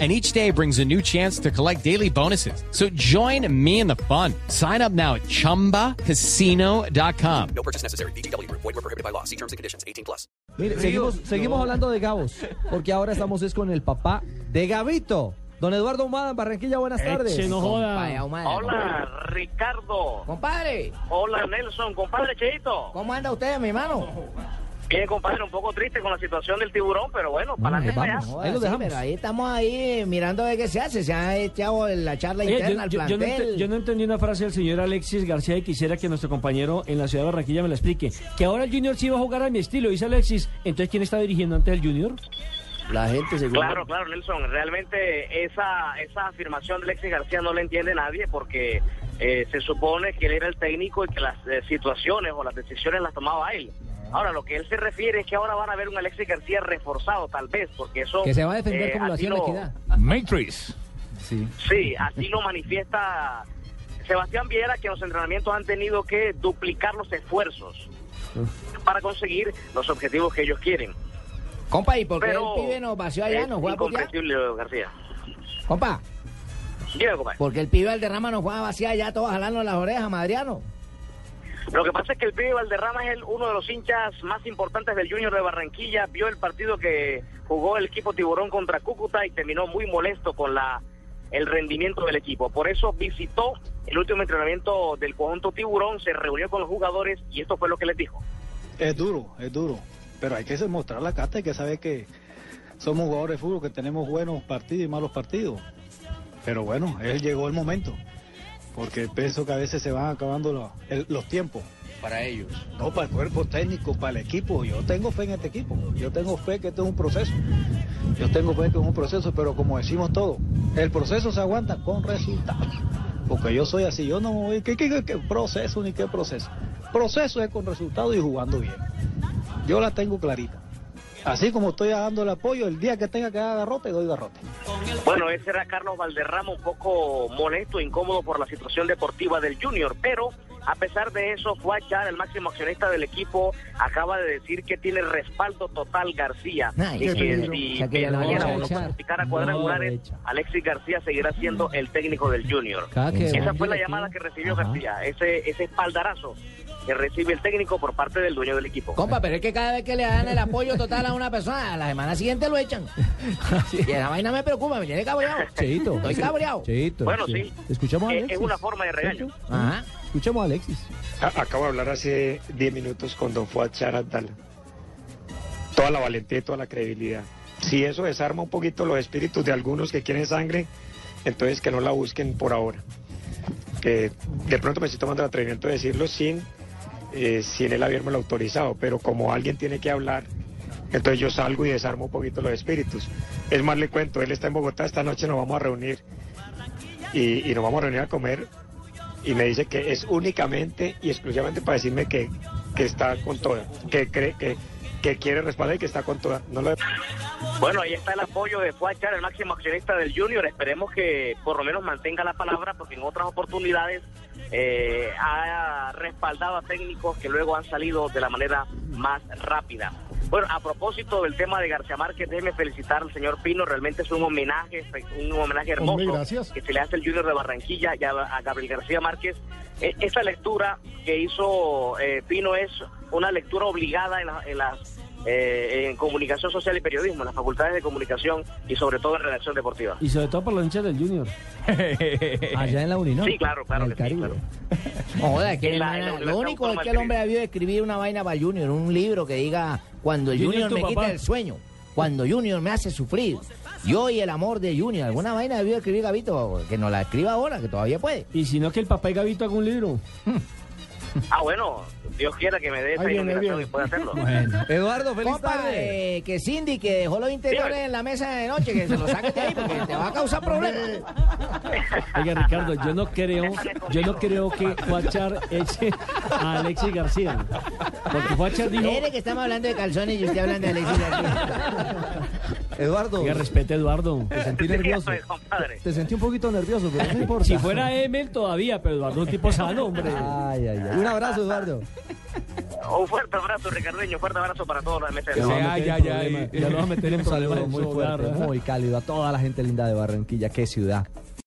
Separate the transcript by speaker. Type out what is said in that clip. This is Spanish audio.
Speaker 1: and each day brings a new chance to collect daily bonuses. So join me in the fun. Sign up now at ChumbaCasino.com.
Speaker 2: No purchase necessary. BGW. Void were prohibited by law. See terms and conditions. 18 plus.
Speaker 3: Mire, seguimos, seguimos hablando de Gabos, porque ahora estamos es con el papá de Gabito. Don Eduardo Humada en Barranquilla, buenas tardes.
Speaker 4: No joda.
Speaker 5: Hola, Ricardo.
Speaker 6: Compadre,
Speaker 5: Hola, Nelson. Compadre Cheito.
Speaker 6: ¿cómo anda usted, mi hermano?
Speaker 5: Bien, compadre, un poco triste con la situación del tiburón, pero bueno, para
Speaker 3: ahí
Speaker 5: adelante para
Speaker 3: vamos.
Speaker 5: allá.
Speaker 3: Ahí lo
Speaker 6: sí,
Speaker 3: dejamos.
Speaker 6: pero ahí estamos ahí mirando a ver qué se hace. Se ha echado la charla
Speaker 4: Oye,
Speaker 6: interna
Speaker 4: yo,
Speaker 6: al
Speaker 4: yo- yo no yo no entendí una frase del señor Alexis García y quisiera que nuestro compañero en la ciudad de Barranquilla me la explique. Que ahora el Junior sí va a jugar a mi estilo, dice Alexis. Entonces, ¿quién está dirigiendo antes el Junior?
Speaker 6: La gente se
Speaker 5: Claro, claro, Nelson. Realmente esa, esa afirmación de Alexis García no la entiende nadie porque eh, se supone que él era el técnico y que las eh, situaciones o las decisiones las tomaba él. Ahora, lo que él se refiere es que ahora van a ver un Alexis García reforzado, tal vez, porque eso...
Speaker 3: Que se va a defender
Speaker 5: eh,
Speaker 3: como lo hacía la equidad.
Speaker 7: Matrix.
Speaker 3: Sí.
Speaker 5: Sí, así lo manifiesta Sebastián Viera, que en los entrenamientos han tenido que duplicar los esfuerzos para conseguir los objetivos que ellos quieren.
Speaker 6: Compa, ¿y por qué
Speaker 5: Pero
Speaker 6: el pibe nos vació allá?
Speaker 5: es
Speaker 6: ¿Nos juega
Speaker 5: incomprensible, García.
Speaker 6: Compa,
Speaker 5: Dime, compadre.
Speaker 6: porque el pibe Valderrama nos juega a vaciar allá, todos jalando las orejas, Madriano.
Speaker 5: Lo que pasa es que el pibe Valderrama es el- uno de los hinchas más importantes del Junior de Barranquilla. Vio el partido que jugó el equipo Tiburón contra Cúcuta y terminó muy molesto con la el rendimiento del equipo. Por eso visitó el último entrenamiento del conjunto Tiburón, se reunió con los jugadores y esto fue lo que les dijo.
Speaker 8: Es duro, es duro, pero hay que mostrar la carta, hay que saber que somos jugadores de fútbol, que tenemos buenos partidos y malos partidos. Pero bueno, él llegó el momento, porque pienso que a veces se van acabando los, el- los tiempos.
Speaker 7: Para ellos.
Speaker 8: No, para el cuerpo técnico, para el equipo. Yo tengo fe en este equipo, yo tengo fe que esto es un proceso. Yo tengo fe que es un proceso, pero como decimos todos, el proceso se aguanta con resultados. Porque yo soy así, yo no voy, ¿qué, qué, qué- qué proceso ni qué proceso? Proceso es con resultados y jugando bien. Yo la tengo clarita. Así como estoy dando el apoyo, el día que tenga que dar garrote, doy garrote.
Speaker 5: Bueno, ese era Carlos Valderrama, un poco molesto, incómodo por la situación deportiva del Junior, pero a pesar de eso, Fuachar, el máximo accionista del equipo, acaba de decir que tiene respaldo total García.
Speaker 6: Ay,
Speaker 5: y que si mañana uno clasificara cuadrangulares. Alexis García seguirá siendo el técnico del Junior. Esa fue la llamada que recibió
Speaker 3: Ajá.
Speaker 5: García, ese, ese espaldarazo que recibe el técnico por parte del dueño del equipo.
Speaker 6: Compa, pero es que cada vez que le dan el apoyo total a una persona, a la semana siguiente lo echan. Y esa vaina me preocupa, me tiene cabreado.
Speaker 3: Cheito.
Speaker 6: Estoy cabreado.
Speaker 3: Cheito.
Speaker 5: Bueno, sí.
Speaker 3: Escuchamos a
Speaker 5: Es-
Speaker 3: Alexis.
Speaker 5: es una forma de regaño.
Speaker 6: Ajá.
Speaker 3: Escuchemos a Alexis.
Speaker 9: A- Acabo de hablar hace 10 minutos con don Fuad Charadala. Toda la valentía y toda la credibilidad. Si eso desarma un poquito los espíritus de algunos que quieren sangre, entonces que no la busquen por ahora. Que de pronto me estoy tomando el atrevimiento de decirlo sin, eh, sin él haberme lo autorizado, pero como alguien tiene que hablar, entonces yo salgo y desarmo un poquito los espíritus. Es más, le cuento, él está en Bogotá, esta noche nos vamos a reunir y, y nos vamos a reunir a comer y me dice que es únicamente y exclusivamente para decirme que, que está con toda, que cree que, que quiere respaldar y que está con toda. No lo
Speaker 5: Bueno, ahí está el apoyo de Fuachar, el máximo accionista del Junior. Esperemos que por lo menos mantenga la palabra, porque en otras oportunidades eh, ha respaldado a técnicos que luego han salido de la manera más rápida. Bueno, a propósito del tema de García Márquez, déjeme felicitar al señor Pino. Realmente es un homenaje, un homenaje hermoso que se le hace al Junior de Barranquilla y a, Gabriel García Márquez. Eh, esa lectura que hizo eh, Pino es una lectura obligada en, la- en las eh, en comunicación social y periodismo, en las facultades de comunicación y sobre todo en redacción deportiva.
Speaker 4: Y sobre todo por los hinchas del Junior.
Speaker 3: Allá en la Uni, ¿no?
Speaker 5: Sí, claro, claro
Speaker 3: En el
Speaker 5: que sí,
Speaker 3: Caribe.
Speaker 6: No joda, es que
Speaker 5: En la-
Speaker 6: el-
Speaker 5: en la
Speaker 6: lo único es que el hombre debió escribir una vaina para Junior, un libro que diga cuando el
Speaker 4: Junior,
Speaker 6: me quita el sueño, cuando Junior me hace sufrir, yo y el amor de Junior, alguna vaina debió escribir Gavito, que nos la escriba ahora, que todavía puede.
Speaker 4: Y si no, que el papá y Gavito haga un libro.
Speaker 5: Ah, bueno, Dios quiera que me dé esa iluminación y pueda hacerlo.
Speaker 3: Bueno. Eduardo, feliz
Speaker 6: Compa,
Speaker 3: tarde.
Speaker 6: eh, que Cindy, que dejó los interiores
Speaker 5: Dígame.
Speaker 6: en la mesa de noche, que se los saque de ahí porque te va a causar problemas.
Speaker 4: Oiga, Ricardo, yo no creo, yo no creo que Fuachar eche a Alexis García. Porque Fuachar dijo,
Speaker 6: Mire que estamos hablando de calzones y usted hablando de Alexis García.
Speaker 3: Eduardo,
Speaker 4: oiga, respete Eduardo.
Speaker 3: te sentí
Speaker 5: Sí,
Speaker 3: nervioso. Te sentí un poquito nervioso, pero no importa.
Speaker 4: Si fuera Emel todavía, pero Eduardo es un tipo sano, hombre.
Speaker 3: Ay, ay, ay. Un abrazo, Eduardo.
Speaker 5: Un fuerte abrazo, Ricardeño. Un fuerte abrazo para todos los de
Speaker 4: Ya lo va a
Speaker 3: Ay,
Speaker 4: meter
Speaker 3: ay,
Speaker 4: en
Speaker 3: ay.
Speaker 4: problemas, Ya lo va a meter en
Speaker 3: Un saludo
Speaker 4: problemas.
Speaker 3: muy fuerte, muy cálido a toda la gente linda de Barranquilla. Qué ciudad.